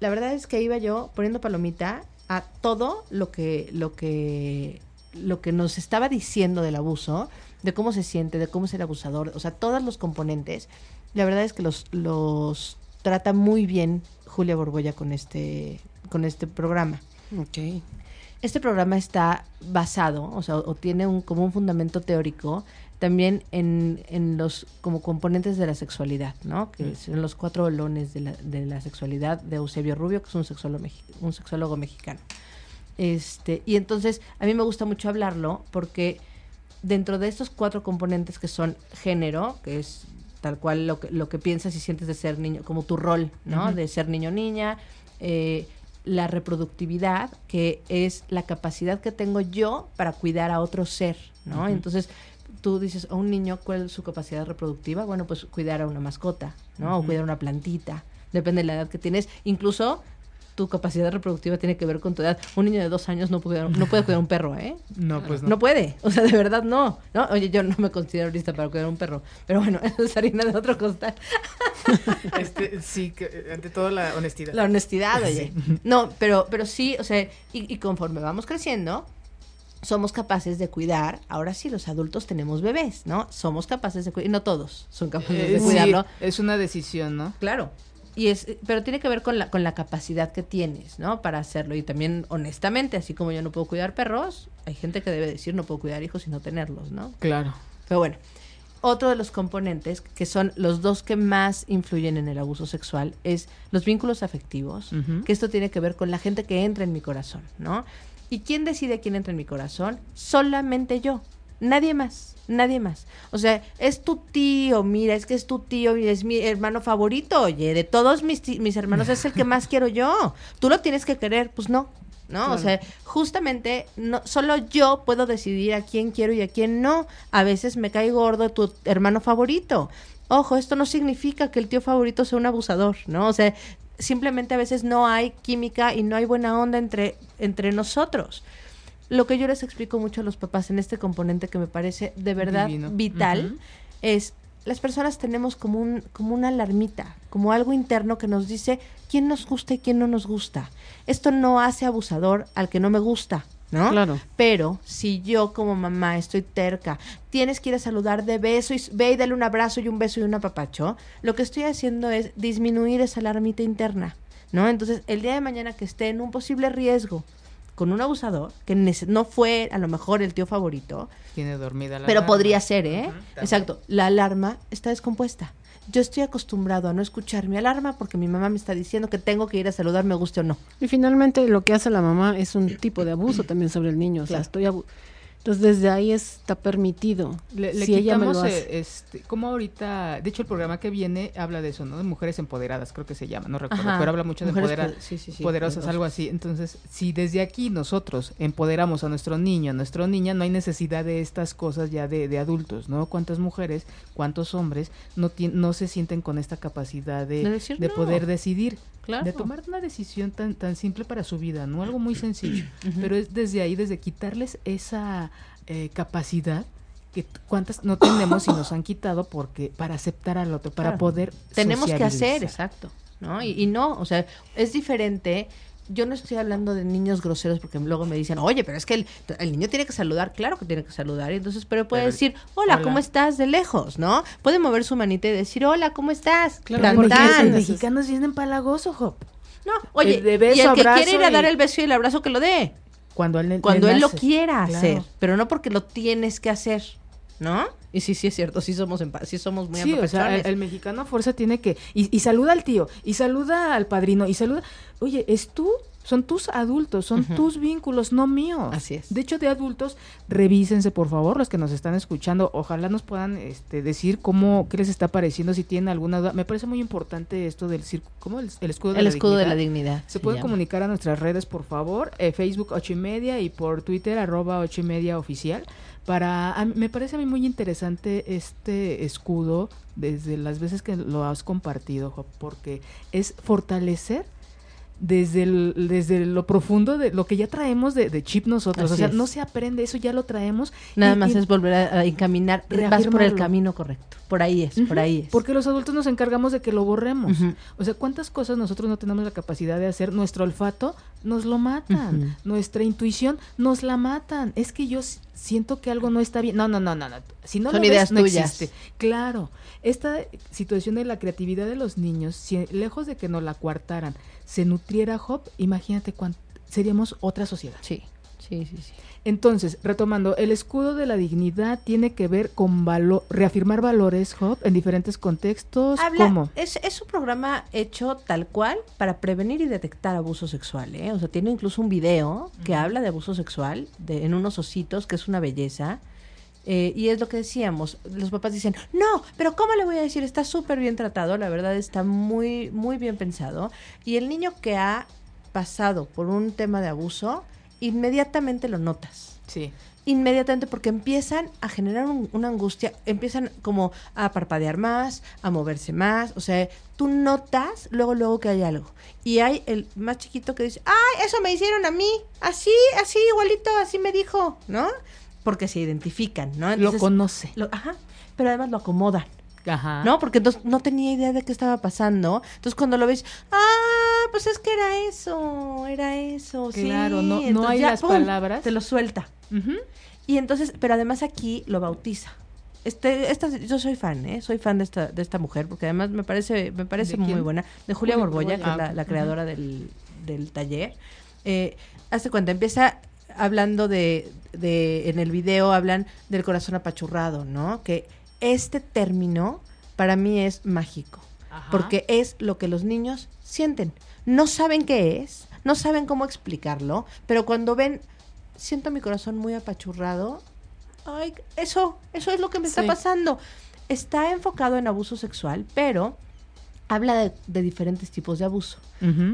la verdad es que iba yo poniendo palomita a todo lo que lo que lo que nos estaba diciendo del abuso, de cómo se siente, de cómo es el abusador, o sea, todos los componentes. La verdad es que los los trata muy bien Julia Borbolla con este, con este programa. Ok. Este programa está basado, o sea, o tiene un, como un fundamento teórico también en, en los como componentes de la sexualidad, ¿no? Que mm. son los cuatro olones de la, de la sexualidad de Eusebio Rubio, que es un sexólogo, un sexólogo mexicano. Este, y entonces a mí me gusta mucho hablarlo porque dentro de estos cuatro componentes que son género, que es tal cual lo que, lo que piensas y sientes de ser niño, como tu rol, ¿no? De ser niño niña, eh, la reproductividad, que es la capacidad que tengo yo para cuidar a otro ser, ¿no? Entonces, tú dices a un niño, ¿cuál es su capacidad reproductiva? Bueno, pues cuidar a una mascota, ¿no? O cuidar a una plantita, depende de la edad que tienes. Incluso tu capacidad reproductiva tiene que ver con tu edad. Un niño de dos años no puede, no puede cuidar un perro, ¿eh? No, pues no. No puede, o sea, de verdad no. ¿no? Oye, yo no me considero lista para cuidar un perro, pero bueno, *laughs* eso es harina de otro costal. *laughs* Este, sí, que, ante todo la honestidad. La honestidad, oye. No, pero, pero sí, o sea, y, y conforme vamos creciendo, somos capaces de cuidar, ahora sí los adultos tenemos bebés, ¿no? Somos capaces de cuidar, y no todos son capaces de eh, cuidarlo. es una decisión, ¿no? Claro, y es pero tiene que ver con la con la capacidad que tienes no para hacerlo. Y también honestamente así como yo no puedo cuidar perros hay gente que debe decir no puedo cuidar hijos y no tenerlos no claro. Pero bueno otro de los componentes que son los dos que más influyen en el abuso sexual es los vínculos afectivos que esto tiene que ver con la gente que entra en mi corazón no y quién decide quién entra en mi corazón solamente yo nadie más nadie más. O sea, es tu tío, mira, es que es tu tío, es mi hermano favorito, oye, de todos mis, mis hermanos es el que más quiero yo. Tú lo tienes que querer, pues no, ¿no? O sea, justamente no, solo yo puedo decidir a quién quiero y a quién no. A veces me cae gordo tu hermano favorito. Ojo, esto no significa que el tío favorito sea un abusador, ¿no? O sea, simplemente a veces no hay química y no hay buena onda entre, entre nosotros lo que yo les explico mucho a los papás en este componente que me parece de verdad vital es las personas tenemos como un como una alarmita, como algo interno que nos dice quién nos gusta y quién no nos gusta. Esto no hace abusador al que no me gusta, ¿no? Claro. Pero si yo como mamá estoy terca, tienes que ir a saludar de beso y ve y dale un abrazo y un beso y un apapacho, lo que estoy haciendo es disminuir esa alarmita interna, ¿no? Entonces, el día de mañana que esté en un posible riesgo con un abusador, que no fue a lo mejor el tío favorito. Tiene dormida la Pero podría ser, ¿eh? Exacto. La alarma está descompuesta. Yo estoy acostumbrado a no escuchar mi alarma porque mi mamá me está diciendo que tengo que ir a saludar, me guste o no. Y finalmente lo que hace la mamá es un tipo de abuso también sobre el niño. O sea, estoy entonces desde ahí está permitido. Le, si ella me lo hace. Este, como ahorita, de hecho el programa que viene habla de eso, ¿no? De mujeres empoderadas, creo que se llama, no recuerdo, pero habla mucho de empoderadas, poderosas, algo así. Entonces, si desde aquí nosotros empoderamos a nuestro niño, a nuestra niña, no hay necesidad de estas cosas ya de, de adultos, ¿no? ¿Cuántas mujeres, cuántos hombres no, no se sienten con esta capacidad de, de, poder decidir? De tomar una decisión tan, tan simple para su vida, ¿no? Algo muy sencillo. *clears throat* Pero es desde ahí, desde quitarles esa eh, capacidad que cuántas no tenemos y nos han quitado porque para aceptar al otro, para poder tenemos que hacer, exacto, ¿no? Y, y, no, o sea, es diferente yo no estoy hablando de niños groseros porque luego me dicen, oye, pero es que el, niño tiene que saludar, claro que tiene que saludar, y entonces, pero puede decir, hola, ¿cómo estás? de lejos, ¿no? Puede mover su manita y decir, hola, ¿cómo estás? Claro, los mexicanos vienen palagoso, Hop. No, oye, y el que quiere ir a dar el beso y el abrazo que lo dé. Cuando él, Cuando él lo quiera hacer, pero no porque lo tienes que hacer. ¿No? Y sí, sí es cierto, sí somos, sí somos muy sí, o sea, el, mexicano a fuerza tiene que, y, saluda al tío, y saluda al padrino, y saluda, oye, es tú, son tus adultos, son tus vínculos, no míos. Así es. De hecho, de adultos, revísense, por favor, los que nos están escuchando, ojalá nos puedan este, decir cómo, qué les está pareciendo, si tienen alguna duda. Me parece muy importante esto del ¿cómo? El, escudo de el la escudo dignidad. de la dignidad. Se, pueden comunicar a nuestras redes, por favor, eh, Facebook ocho y media y por Twitter arroba ocho y media oficial para me parece a mí muy interesante este escudo desde las veces que lo has compartido porque es fortalecer desde, desde lo profundo de lo que ya traemos de, chip nosotros. o sea, no se aprende, eso ya lo traemos. Nada más es volver a, encaminar, vas por el camino correcto. Por ahí es, por ahí es. Porque los adultos nos encargamos de que lo borremos. O sea, ¿cuántas cosas nosotros no tenemos la capacidad de hacer? Nuestro olfato nos lo matan, nuestra intuición nos la matan. Es que yo siento que algo no está bien. No, no, no, no. no. Si no Son lo ideas ves, no existe. Claro. Esta situación de la creatividad de los niños, si lejos de que nos la coartaran, se nutriera Job, imagínate cuánto seríamos otra sociedad. Sí, sí, sí, sí. Entonces, retomando, el escudo de la dignidad tiene que ver con valor, reafirmar valores, Job, en diferentes contextos. ¿Cómo? Es, es un programa hecho tal cual para prevenir y detectar abuso sexual. ¿eh? O sea, tiene incluso un video que habla de abuso sexual de, en unos ositos, que es una belleza. Eh, y es lo que decíamos, los papás dicen, no, pero ¿cómo le voy a decir? Está súper bien tratado, la verdad está muy, muy bien pensado. Y el niño que ha pasado por un tema de abuso, inmediatamente lo notas. Sí. Inmediatamente porque empiezan a generar una angustia, empiezan como a parpadear más, a moverse más, o sea, tú notas luego, luego que hay algo. Y hay el más chiquito que dice, ay, eso me hicieron a mí, así, así, igualito, así me dijo, ¿no? Porque se identifican, ¿no? lo conoce. ajá, pero además lo acomodan. Ajá. ¿No? Porque entonces no tenía idea de qué estaba pasando. Entonces cuando lo ves, ah, pues es que era eso, era eso. Claro, no, no hay las palabras. Te lo suelta. Y entonces, pero además aquí lo bautiza. Este, esta, yo soy fan, ¿eh? Soy fan de esta, de esta mujer, porque además me parece, me parece muy buena. De Julia Borbolla, que es la, ah, creadora del, del, taller. Eh, hace cuenta, empieza hablando de, de, en el video hablan del corazón apachurrado, ¿no? Que este término para mí es mágico, porque es lo que los niños sienten. No saben qué es, no saben cómo explicarlo, pero cuando ven, siento mi corazón muy apachurrado, ay, eso, eso es lo que me está pasando. Está enfocado en abuso sexual, pero habla de, diferentes tipos de abuso.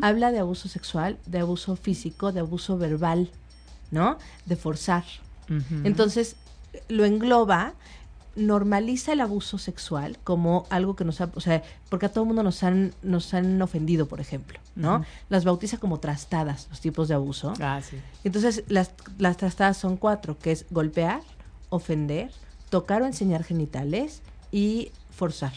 Habla de abuso sexual, de abuso físico, de abuso verbal, ¿no? De forzar. Entonces, lo engloba normaliza el abuso sexual como algo que nos ha, o sea, porque a todo el mundo nos han, nos han ofendido, por ejemplo, ¿no? Las bautiza como trastadas, los tipos de abuso. Ah, sí. Entonces, las, las trastadas son cuatro, que es golpear, ofender, tocar o enseñar genitales y forzar.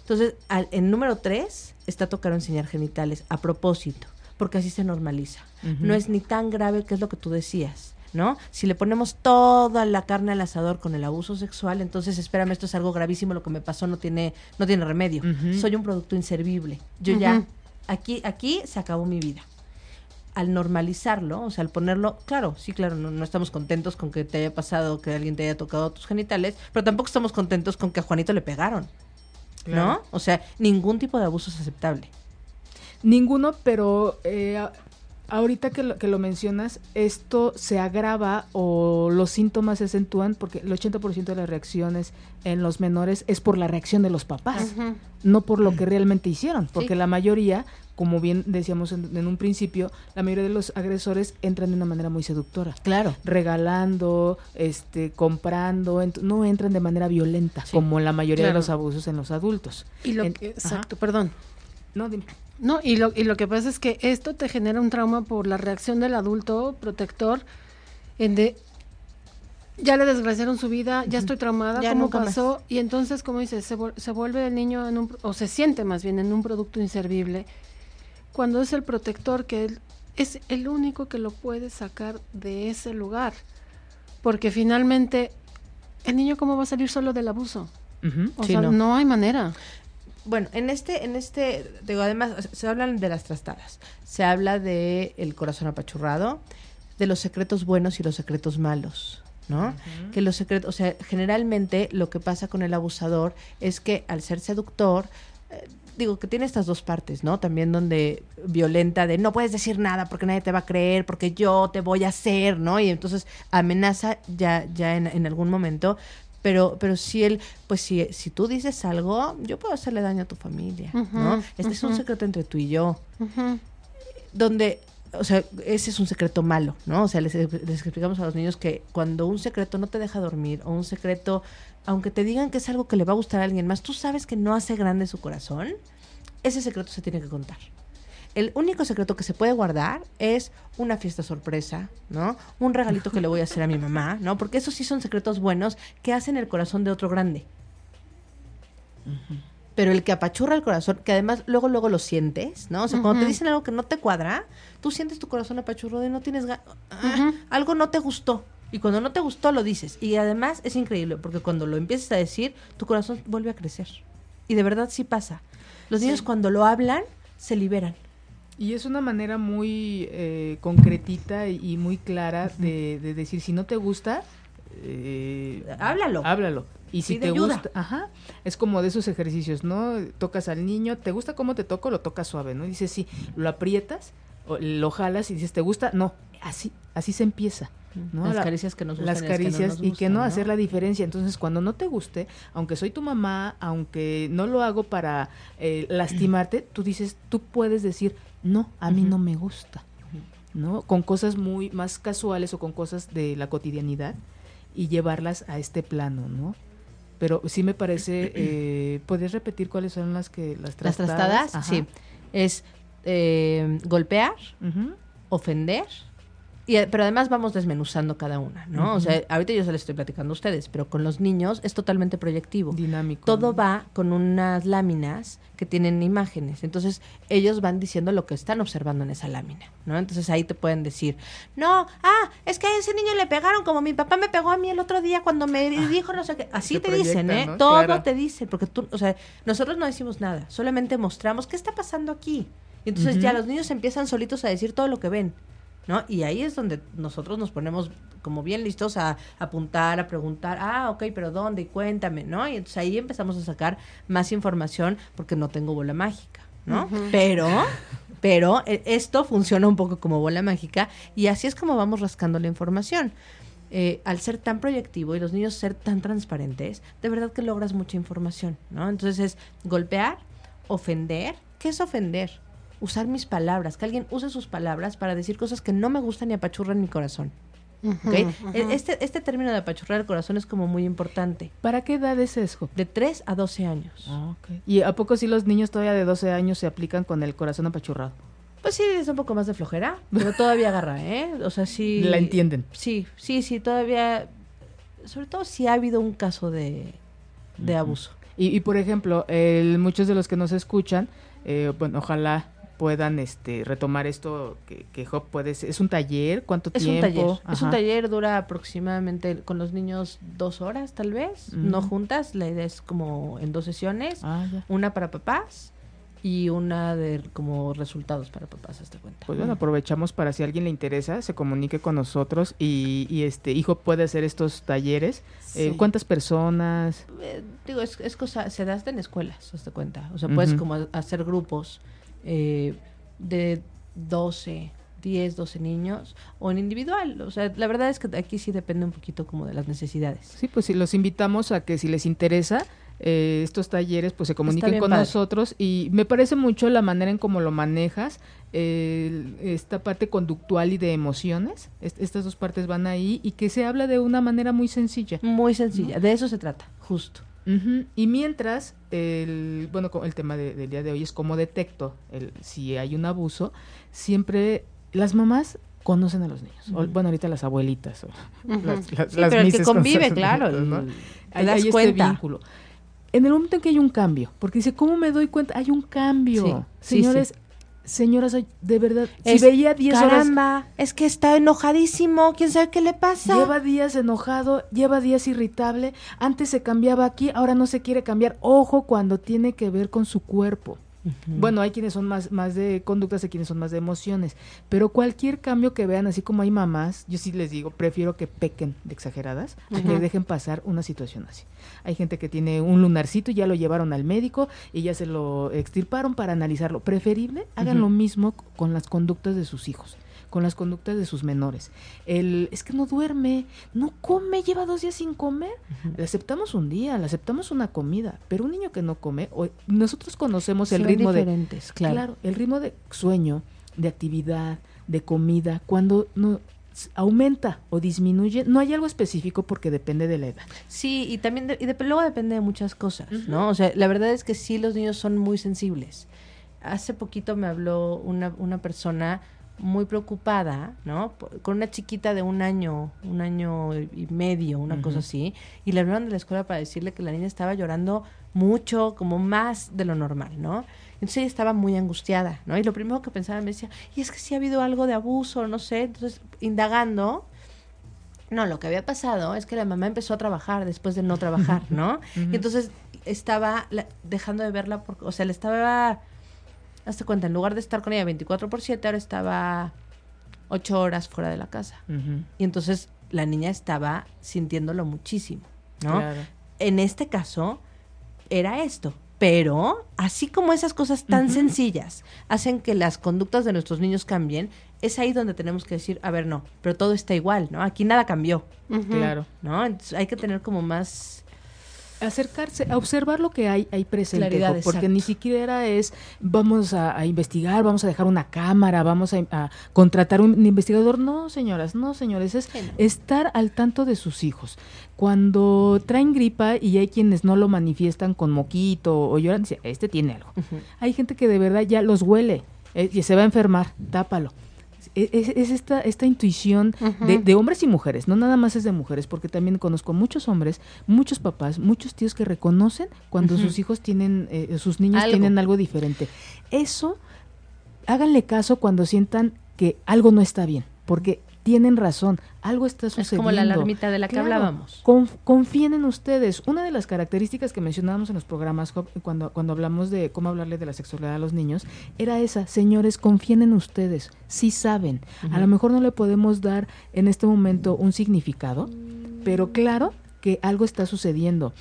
Entonces, al, en número tres está tocar o enseñar genitales a propósito, porque así se normaliza. No es ni tan grave que es lo que tú decías ¿no? Si le ponemos toda la carne al asador con el abuso sexual, entonces espérame, esto es algo gravísimo, lo que me pasó no tiene, no tiene remedio. Soy un producto inservible. Yo ya, aquí, aquí se acabó mi vida. Al normalizarlo, o sea, al ponerlo, claro, sí, claro, no, estamos contentos con que te haya pasado, que alguien te haya tocado tus genitales, pero tampoco estamos contentos con que a Juanito le pegaron. ¿No? O sea, ningún tipo de abuso es aceptable. Ninguno, pero eh, ahorita que lo, que lo mencionas, esto se agrava o los síntomas se acentúan porque el 80% de las reacciones en los menores es por la reacción de los papás, no por lo que realmente hicieron, porque la mayoría, como bien decíamos en, un principio, la mayoría de los agresores entran de una manera muy seductora. Claro. Regalando, este, comprando, no entran de manera violenta, como la mayoría de los abusos en los adultos. Y lo exacto, perdón. No, dime. No, y lo, y lo que pasa es que esto te genera un trauma por la reacción del adulto protector en de ya le desgraciaron su vida, ya estoy traumada, ¿cómo pasó? Y entonces, como dices, se, se, vuelve el niño en un, o se siente más bien en un producto inservible, cuando es el protector que es el único que lo puede sacar de ese lugar. Porque finalmente, ¿el niño cómo va a salir solo del abuso? O sea, no hay manera bueno, en este, en este, digo, además, se hablan de las trastadas, se habla de el corazón apachurrado, de los secretos buenos y los secretos malos, ¿no? Que los secretos, o sea, generalmente lo que pasa con el abusador es que al ser seductor, eh, digo que tiene estas dos partes, ¿no? También donde violenta de no puedes decir nada porque nadie te va a creer, porque yo te voy a hacer, ¿no? Y entonces amenaza ya, ya en, en algún momento, pero, pero si él, pues si, si tú dices algo, yo puedo hacerle daño a tu familia, ¿no? Este es un secreto entre tú y yo. Donde, o sea, ese es un secreto malo, ¿no? O sea, les, explicamos a los niños que cuando un secreto no te deja dormir o un secreto, aunque te digan que es algo que le va a gustar a alguien más, tú sabes que no hace grande su corazón, ese secreto se tiene que contar. El único secreto que se puede guardar es una fiesta sorpresa, ¿no? Un regalito que le voy a hacer a mi mamá, ¿no? Porque esos sí son secretos buenos que hacen el corazón de otro grande. Pero el que apachurra el corazón, que además luego luego lo sientes, ¿no? O sea, cuando te dicen algo que no te cuadra, tú sientes tu corazón apachurrado y no tienes ah, algo no te gustó. Y cuando no te gustó lo dices. Y además es increíble porque cuando lo empiezas a decir, tu corazón vuelve a crecer. Y de verdad sí pasa. Los niños cuando lo hablan se liberan. Y es una manera muy eh, concretita y muy clara de, decir, si no te gusta, eh, háblalo. Háblalo. Y si te gusta, ajá, es como de esos ejercicios, ¿no? Tocas al niño, ¿te gusta cómo te toco? Lo tocas suave, ¿no? dices, sí, lo aprietas, lo jalas y dices, ¿te gusta? No, así, así se empieza. ¿no? Las caricias que nos gustan. Las caricias y que no, hacer la diferencia. Entonces, cuando no te guste, aunque soy tu mamá, aunque no lo hago para eh, lastimarte, tú dices, tú puedes decir, no, a mí no me gusta. ¿no? Con cosas muy más casuales o con cosas de la cotidianidad y llevarlas a este plano, ¿no? Pero sí me parece, *clears throat* eh, ¿puedes repetir cuáles son las que las trastadas? Las trastadas, sí. Es eh, golpear, ofender, y, pero además vamos desmenuzando cada una, ¿no? O sea, ahorita yo se les estoy platicando a ustedes, pero con los niños es totalmente proyectivo. Dinámico. Todo va con unas láminas que tienen imágenes. Entonces, ellos van diciendo lo que están observando en esa lámina, ¿no? Entonces ahí te pueden decir, no, ah, es que a ese niño le pegaron como mi papá me pegó a mí el otro día cuando me ah, dijo no sé qué. Así te dicen, ¿eh? Todo te dicen, porque tú, o sea, nosotros no decimos nada, solamente mostramos qué está pasando aquí. Y entonces ya los niños empiezan solitos a decir todo lo que ven. ¿No? Y ahí es donde nosotros nos ponemos como bien listos a, apuntar, a preguntar, ah, ok, pero ¿dónde? Cuéntame, ¿no? Y entonces ahí empezamos a sacar más información porque no tengo bola mágica, ¿no? Pero, pero eh, esto funciona un poco como bola mágica y así es como vamos rascando la información. Eh, al ser tan proyectivo y los niños ser tan transparentes, de verdad que logras mucha información, ¿no? Entonces es golpear, ofender. ¿Qué es ofender? Usar mis palabras, que alguien use sus palabras para decir cosas que no me gustan y apachurran mi corazón. E, este, este término de apachurrar el corazón es como muy importante. ¿Para qué edad es eso? De 3 a 12 años. Ah, ¿Y a poco si los niños todavía de 12 años se aplican con el corazón apachurrado? Pues sí, es un poco más de flojera, pero todavía agarra, ¿eh? O sea, sí. La entienden. Sí, sí, sí, todavía. Sobre todo si ha habido un caso de, abuso. Y, por ejemplo, el, muchos de los que nos escuchan, eh, bueno, ojalá puedan este retomar esto que, que Hop puede es un taller cuánto es tiempo un taller es un taller dura aproximadamente con los niños dos horas tal vez no juntas la idea es como en dos sesiones ah, una para papás y una de como resultados para papás hasta cuenta. Pues bueno aprovechamos para si a alguien le interesa se comunique con nosotros y, y este hijo puede hacer estos talleres. Eh, cuántas personas eh, digo es, es cosa se da hasta en escuelas hasta cuenta. O sea puedes como hacer grupos eh, de 12, 10, 12 niños o en individual. O sea, la verdad es que aquí sí depende un poquito como de las necesidades. Sí, pues si los invitamos a que si les interesa eh, estos talleres, pues se comuniquen con nosotros y me parece mucho la manera en cómo lo manejas, esta parte conductual y de emociones, estas dos partes van ahí y que se habla de una manera muy sencilla. Muy sencilla, de eso se trata, justo. Y mientras, el, bueno, el tema del día de hoy es cómo detecto el, si hay un abuso, siempre las mamás conocen a los niños. bueno, ahorita las abuelitas. pero el que convive, claro. Das este cuenta. vínculo. En el momento en que hay un cambio, porque dice, ¿cómo me doy cuenta? Hay un cambio. Señores, señoras, de verdad, si veía 10 horas... Caramba, es que está enojadísimo, quién sabe qué le pasa. Lleva días enojado, lleva días irritable, antes se cambiaba aquí, ahora no se quiere cambiar. Ojo cuando tiene que ver con su cuerpo. Bueno, hay quienes son más, más de conductas, hay quienes son más de emociones, pero cualquier cambio que vean, así como hay mamás, yo sí les digo, prefiero que pequen de exageradas, a que dejen pasar una situación así. Hay gente que tiene un lunarcito y ya lo llevaron al médico y ya se lo extirparon para analizarlo. Preferible, hagan lo mismo con las conductas de sus hijos con las conductas de sus menores. El, es que no duerme, no come, lleva dos días sin comer. Le aceptamos un día, le aceptamos una comida, pero un niño que no come, nosotros conocemos el ritmo de... Claro. claro, el ritmo de sueño, de actividad, de comida, cuando no aumenta o disminuye, no hay algo específico porque depende de la edad. Sí, y también y luego depende de muchas cosas, ¿no? O sea, la verdad es que sí los niños son muy sensibles hace poquito me habló una, una persona muy preocupada, ¿no? Con una chiquita de un año, un año y medio, una cosa así, y le hablaron de la escuela para decirle que la niña estaba llorando mucho, como más de lo normal, ¿no? Entonces ella estaba muy angustiada, ¿no? Y lo primero que pensaba me decía, y es que si ha habido algo de abuso, no sé, entonces indagando, no, lo que había pasado es que la mamá empezó a trabajar después de no trabajar, *laughs* ¿no? Y entonces estaba dejando de verla, porque, o sea, le estaba hazte cuenta, en lugar de estar con ella 24 por 7, ahora estaba 8 horas fuera de la casa. Y entonces la niña estaba sintiéndolo muchísimo, ¿no? En este caso era esto. Pero, así como esas cosas tan sencillas hacen que las conductas de nuestros niños cambien, es ahí donde tenemos que decir, a ver, no, pero todo está igual, ¿no? Aquí nada cambió. Claro. ¿No? Entonces hay que tener como más acercarse a observar lo que hay ahí presente, porque ni siquiera es vamos a, investigar, vamos a dejar una cámara, vamos a, contratar un investigador. No, señoras, no, señores, es estar al tanto de sus hijos. Cuando traen gripa y hay quienes no lo manifiestan con moquito o lloran, dice, este tiene algo. Hay gente que de verdad ya los huele eh, y se va a enfermar, tápalo. Es, esta, esta intuición de, hombres y mujeres, no nada más es de mujeres, porque también conozco muchos hombres, muchos papás, muchos tíos que reconocen cuando sus hijos tienen, eh, sus niños tienen algo diferente. Eso, háganle caso cuando sientan que algo no está bien, porque tienen razón, algo está sucediendo. Es como la alarmita de la que hablábamos. confíen en ustedes. Una de las características que mencionábamos en los programas cuando, cuando hablamos de cómo hablarle de la sexualidad a los niños, era esa, señores, confíen en ustedes, sí saben. A lo mejor no le podemos dar en este momento un significado, pero claro que algo está sucediendo.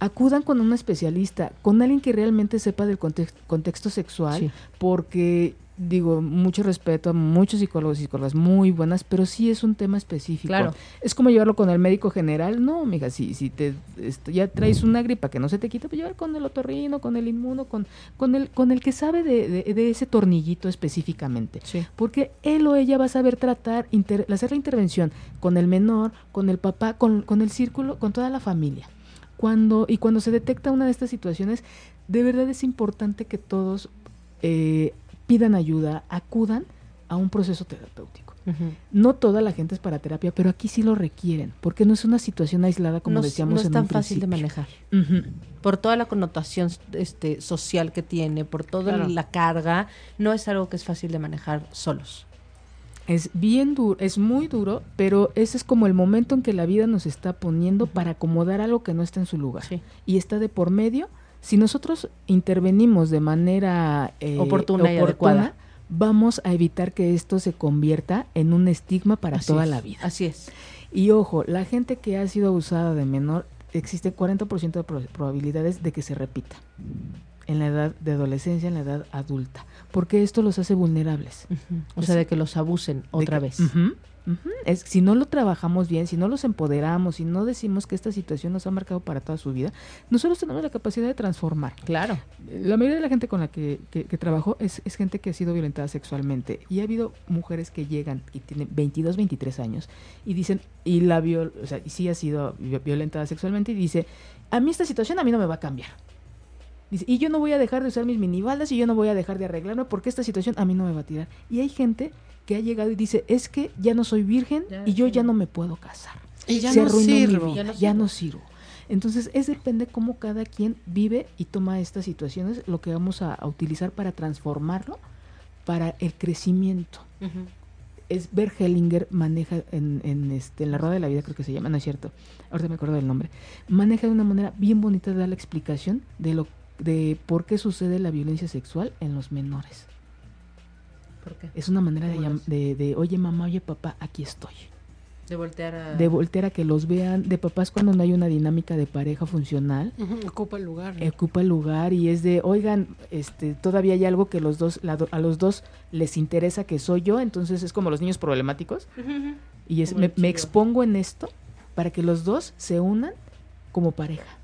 Acudan con un especialista, con alguien que realmente sepa del contexto sexual, porque digo, mucho respeto a muchos psicólogos y psicólogas muy buenas, pero sí es un tema específico. Claro. Es como llevarlo con el médico general. No, mija, si, si te ya traes una gripa que no se te quita, pues llevar con el otorrino, con el inmuno, con, con, el, con el que sabe de, de, ese tornillito específicamente. Porque él o ella va a saber tratar, hacer la intervención con el menor, con el papá, con, con el círculo, con toda la familia. Cuando, y cuando se detecta una de estas situaciones, de verdad es importante que todos eh, pidan ayuda, acudan a un proceso terapéutico. No toda la gente es para terapia, pero aquí sí lo requieren, porque no es una situación aislada como decíamos no es tan fácil de manejar. Por toda la connotación este, social que tiene, por toda la carga, no es algo que es fácil de manejar solos. Es bien duro, es muy duro, pero ese es como el momento en que la vida nos está poniendo para acomodar algo que no está en su lugar. Y está de por medio si nosotros intervenimos de manera eh, oportuna, y adecuada, vamos a evitar que esto se convierta en un estigma para toda la vida. Así es. Y ojo, la gente que ha sido abusada de menor, existe 40% de probabilidades de que se repita en la edad de adolescencia, en la edad adulta, porque esto los hace vulnerables. O sea, de que los abusen otra vez. Es, si no lo trabajamos bien, si no los empoderamos, si no decimos que esta situación nos ha marcado para toda su vida, nosotros tenemos la capacidad de transformar. Claro. La mayoría de la gente con la que, que, trabajo es, es, gente que ha sido violentada sexualmente. Y ha habido mujeres que llegan y tienen 22, 23 años y dicen, y la viol, o sea, y sí ha sido violentada sexualmente y dice, a mí esta situación a mí no me va a cambiar. Dice, y yo no voy a dejar de usar mis minibaldas y yo no voy a dejar de arreglarme porque esta situación a mí no me va a tirar. Y hay gente que ha llegado y dice, es que ya no soy virgen y yo ya no me puedo casar. Y ya no sirvo. ya, no sirvo. Entonces, es depende cómo cada quien vive y toma estas situaciones, lo que vamos a, utilizar para transformarlo para el crecimiento. Es Bert Hellinger maneja en, en, este, en la rueda de la vida, creo que se llama, no es cierto, ahorita me acuerdo del nombre, maneja de una manera bien bonita de dar la explicación de lo de por qué sucede la violencia sexual en los menores. Es una manera de, de, oye mamá, oye papá, aquí estoy. De voltear a... De voltear a que los vean, de papás cuando no hay una dinámica de pareja funcional. Ocupa el lugar. Ocupa el lugar y es de, oigan, este, todavía hay algo que los dos, a los dos les interesa que soy yo, entonces es como los niños problemáticos. Y es, me, me expongo en esto para que los dos se unan como pareja.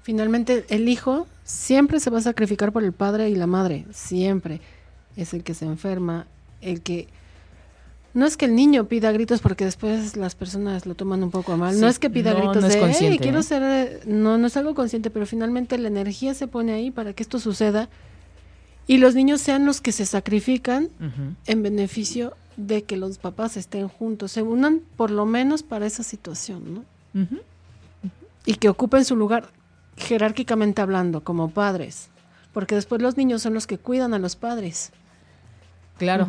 Finalmente, el hijo siempre se va a sacrificar por el padre y la madre, siempre es el que se enferma, el que... No es que el niño pida gritos porque después las personas lo toman un poco mal. no es que pida gritos no de, quiero ¿eh? ser... No, no es algo consciente, pero finalmente la energía se pone ahí para que esto suceda. y los niños sean los que se sacrifican en beneficio de que los papás estén juntos, se unan por lo menos para esa situación, ¿no? Y que ocupen su lugar jerárquicamente hablando, como padres, porque después los niños son los que cuidan a los padres. Claro.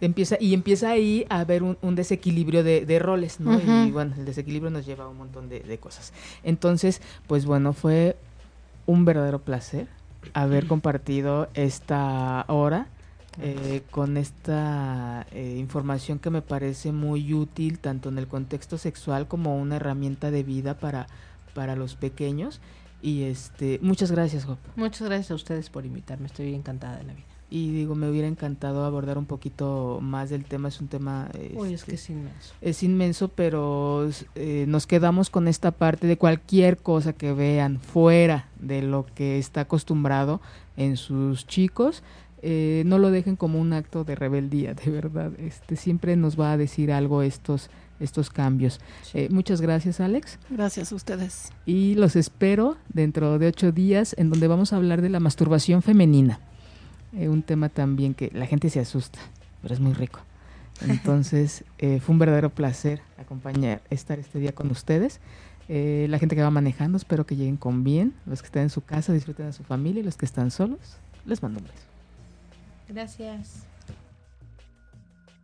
Empieza, y empieza ahí a haber un, desequilibrio de, roles, ¿no? Y bueno, el desequilibrio nos lleva a un montón de, cosas. Entonces, pues bueno, fue un verdadero placer haber compartido esta hora eh, con esta eh, información que me parece muy útil tanto en el contexto sexual como una herramienta de vida para, para los pequeños. Y este, muchas gracias, Job. Muchas gracias a ustedes por invitarme, estoy encantada de la vida y digo, me hubiera encantado abordar un poquito más del tema, es un tema... Uy, es que es inmenso. Es inmenso, pero eh, nos quedamos con esta parte de cualquier cosa que vean fuera de lo que está acostumbrado en sus chicos, eh, no lo dejen como un acto de rebeldía, de verdad. Este siempre nos va a decir algo estos estos cambios. Eh, muchas gracias, Alex. Gracias a ustedes. Y los espero dentro de ocho días, en donde vamos a hablar de la masturbación femenina. Eh, un tema también que la gente se asusta, pero es muy rico. *laughs* Entonces, eh, fue un verdadero placer acompañar, estar este día con ustedes. Eh, la gente que va manejando, espero que lleguen con bien. Los que están en su casa, disfruten a su familia. Y los que están solos, les mando un beso. Gracias.